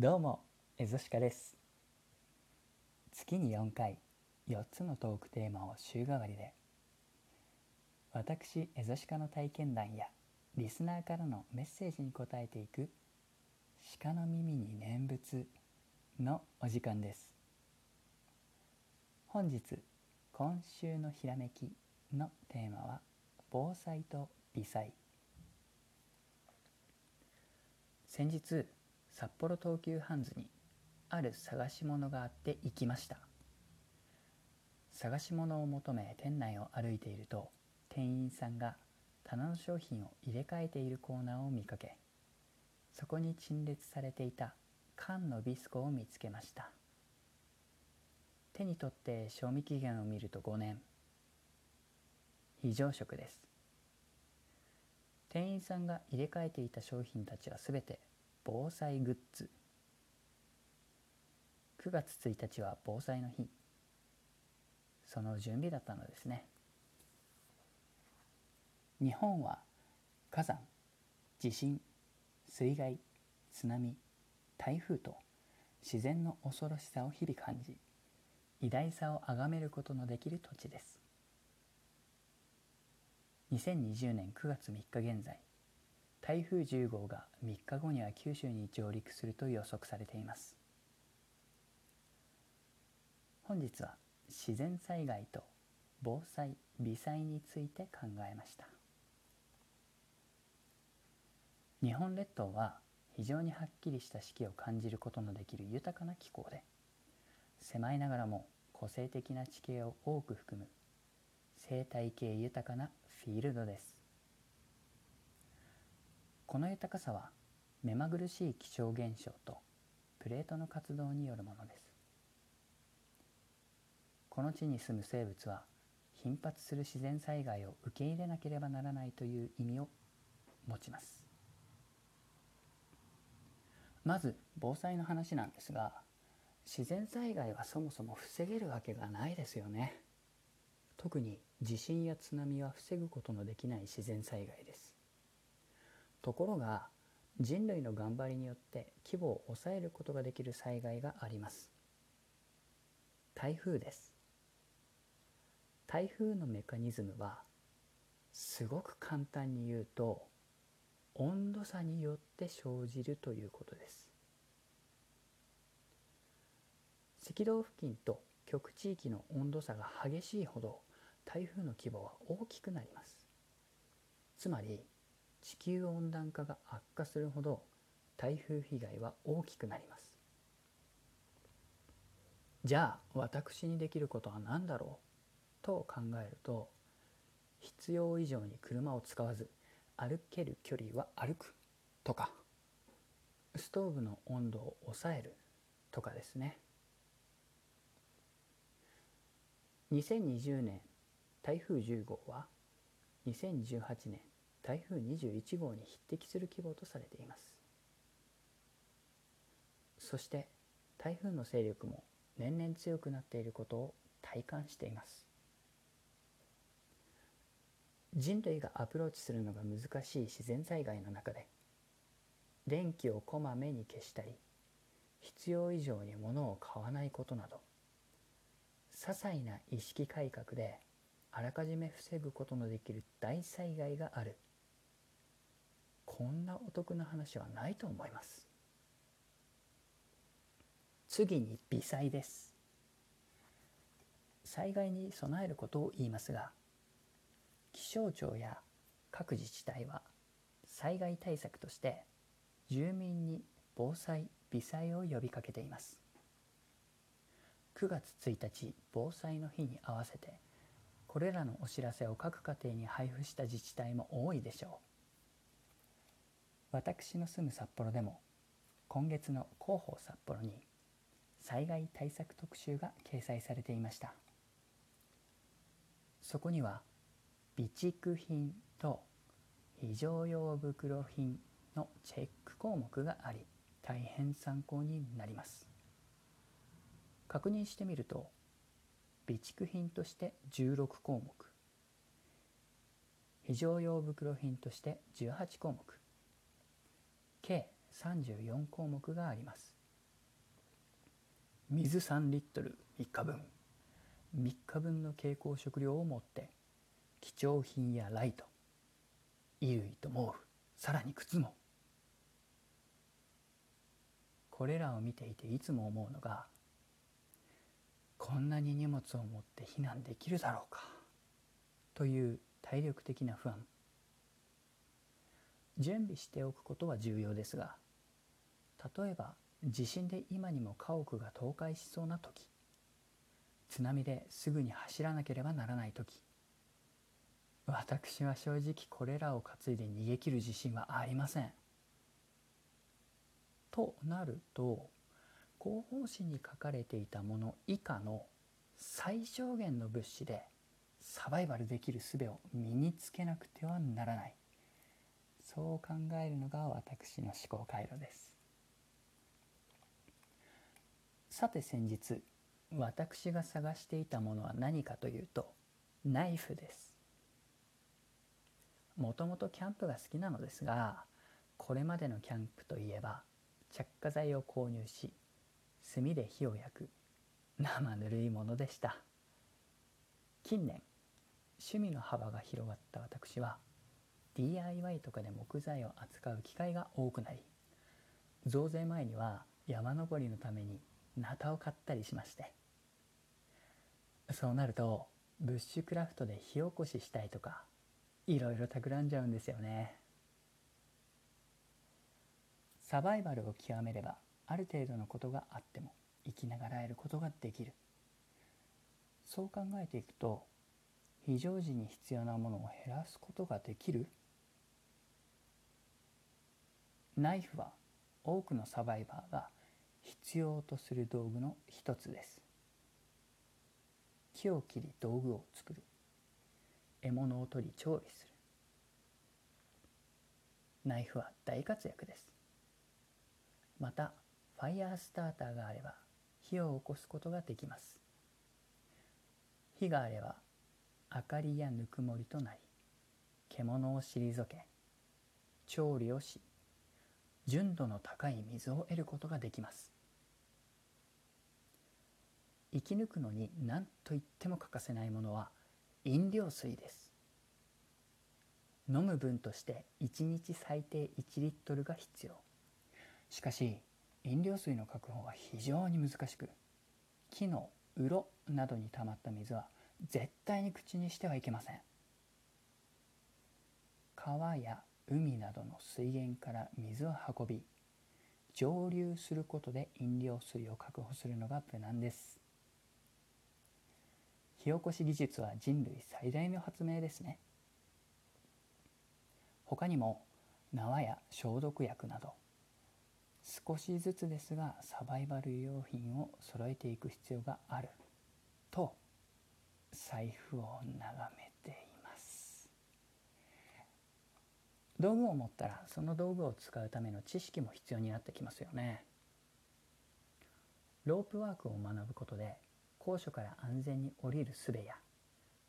どうも、エゾシカです。月に4回、4つのトークテーマを週替わりで、私、エゾシカの体験談や、リスナーからのメッセージに答えていく、鹿の耳に念仏のお時間です。本日、今週のひらめきのテーマは、防災と微災。先日、札幌東急ハンズにある探し物があって行きました。探し物を求め店内を歩いていると店員さんが棚の商品を入れ替えているコーナーを見かけそこに陳列されていた缶のビスコを見つけました。手に取って賞味期限を見ると5年。非常食です。店員さんが入れ替えていた商品たちはすべて防災グッズ。9月1日は防災の日。その準備だったのですね。日本は火山地震水害津波台風と自然の恐ろしさを日々感じ偉大さを崇めることのできる土地です。2020年9月3日現在台風10号が3日後には九州に上陸すると予測されています。本日は自然災害と防災微災について考えました。日本列島は非常にはっきりした四季を感じることのできる豊かな気候で狭いながらも個性的な地形を多く含む生態系豊かなフィールドです。この豊かさは目まぐるしい気象現象とプレートの活動によるものです。この地に住む生物は頻発する自然災害を受け入れなければならないという意味を持ちます。まず防災の話なんですが自然災害はそもそも防げるわけがないですよね。特に地震や津波は防ぐことのできない自然災害です。ところが人類の頑張りによって規模を抑えることができる災害があります。台風です。台風のメカニズムはすごく簡単に言うと温度差によって生じるということです。赤道付近と極地域の温度差が激しいほど台風の規模は大きくなります。つまり地球温暖化が悪化するほど台風被害は大きくなります。じゃあ私にできることは何だろうと考えると必要以上に車を使わず歩ける距離は歩くとかストーブの温度を抑えるとかですね。2020年台風10号は2018年台風21号に匹敵する規模とされています。そして台風の勢力も年々強くなっていることを体感しています。人類がアプローチするのが難しい自然災害の中で電気をこまめに消したり必要以上に物を買わないことなど些細な意識改革であらかじめ防ぐことのできる大災害がある。こんなお得な話はないと思います。次に微災です。災害に備えることを言いますが気象庁や各自治体は災害対策として住民に防災微災を呼びかけています。9月1日防災の日に合わせてこれらのお知らせを各家庭に配布した自治体も多いでしょう。私の住む札幌でも今月の広報札幌に災害対策特集が掲載されていました。そこには備蓄品と非常用袋品のチェック項目があり大変参考になります。確認してみると備蓄品として16項目非常用袋品として18項目計34項目があります。水3リットル3日分。3日分の蛍光食料を持って貴重品やライト衣類と毛布さらに靴も。これらを見ていていつも思うのがこんなに荷物を持って避難できるだろうかという体力的な不安。準備しておくことは重要ですが例えば地震で今にも家屋が倒壊しそうな時津波ですぐに走らなければならない時私は正直これらを担いで逃げ切る自信はありません。となると広報誌に書かれていたもの以下の最小限の物資でサバイバルできる術を身につけなくてはならないそう考えるのが私の思考回路です。さて先日私が探していたものは何かというとナイフです。もともとキャンプが好きなのですがこれまでのキャンプといえば着火剤を購入し炭で火を焼く生ぬるいものでした。近年趣味の幅が広がった私は DIY とかで木材を扱う機会が多くなり増税前には山登りのためにナタを買ったりしまして。そうなるとブッシュクラフトで火起こししたいとかいろいろ企んじゃうんですよね。サバイバルを極めればある程度のことがあっても生きながらえることができる。そう考えていくと非常時に必要なものを減らすことができるナイフは多くのサバイバーが必要とする道具の一つです。木を切り道具を作る。獲物を取り調理する。ナイフは大活躍です。またファイヤースターターがあれば火を起こすことができます。火があれば明かりやぬくもりとなり獣を退け調理をし純度の高い水を得ることができます。生き抜くのに何と言っても欠かせないものは飲料水です。飲む分として1日最低1リットルが必要。しかし飲料水の確保は非常に難しく木の鱗などに溜まった水は絶対に口にしてはいけません。川や海などの水源から水を運び蒸留することで飲料水を確保するのが無難です。火起こし技術は人類最大の発明ですね。他にも縄や消毒薬など少しずつですがサバイバル用品を揃えていく必要があると財布を眺めています道具を持ったらその道具を使うための知識も必要になってきますよね。ロープワークを学ぶことで高所から安全に降りる術や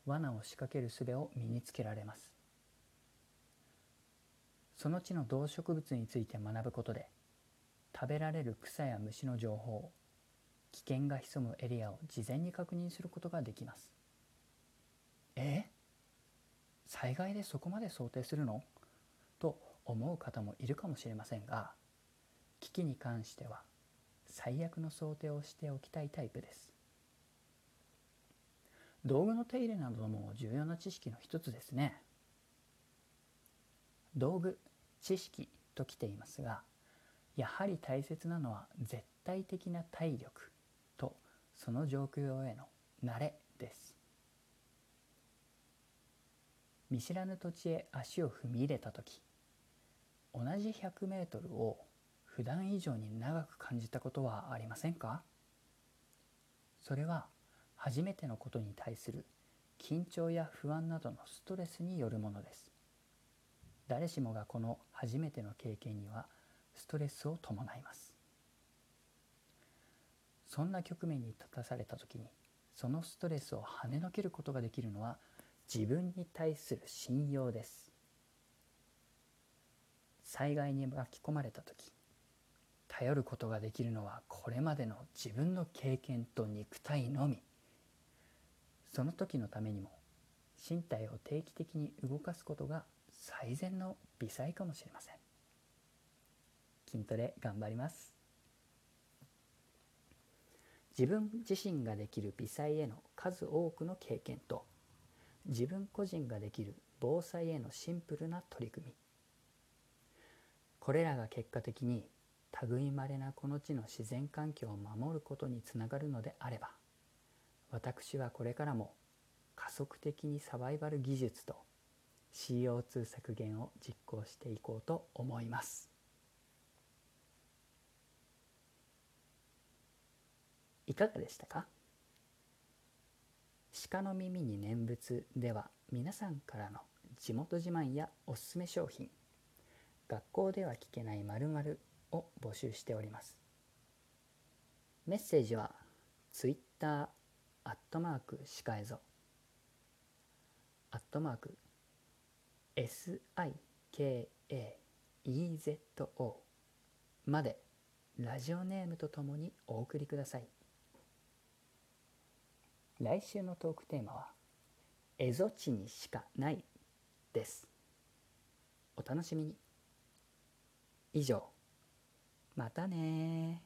罠を仕掛ける術を身につけられます。その地の動植物について学ぶことで食べられる草や虫の情報危険が潜むエリアを事前に確認することができます。え？災害でそこまで想定するの？と思う方もいるかもしれませんが危機に関しては最悪の想定をしておきたいタイプです。道具の手入れなども重要な知識の一つですね。道具知識ときていますがやはり大切なのは絶対的な体力とその状況への慣れです。見知らぬ土地へ足を踏み入れた時同じ 100m を普段以上に長く感じたことはありませんか？それは初めてのことに対する緊張や不安などのストレスによるものです。誰しもがこの初めての経験にはストレスを伴います。そんな局面に立たされた時にそのストレスを跳ねのけることができるのは自分に対する信用です。災害に巻き込まれた時頼ることができるのはこれまでの自分の経験と肉体のみ。その時のためにも身体を定期的に動かすことが最善の微細かもしれません。筋トレ頑張ります。自分自身ができる微細への数多くの経験と自分個人ができる防災へのシンプルな取り組み。これらが結果的に類まれなこの地の自然環境を守ることにつながるのであれば私はこれからも加速的にサバイバル技術と CO2 削減を実行していこうと思います。いかがでしたか？鹿の耳に念仏では皆さんからの地元自慢やおすすめ商品学校では聞けない〇〇を募集しております。メッセージは Twitter アットマークしかえぞ。アットマーク SIKAEZO までラジオネームとともにお送りください。来週のトークテーマは「蝦夷地にしかない」です。お楽しみに。以上。またね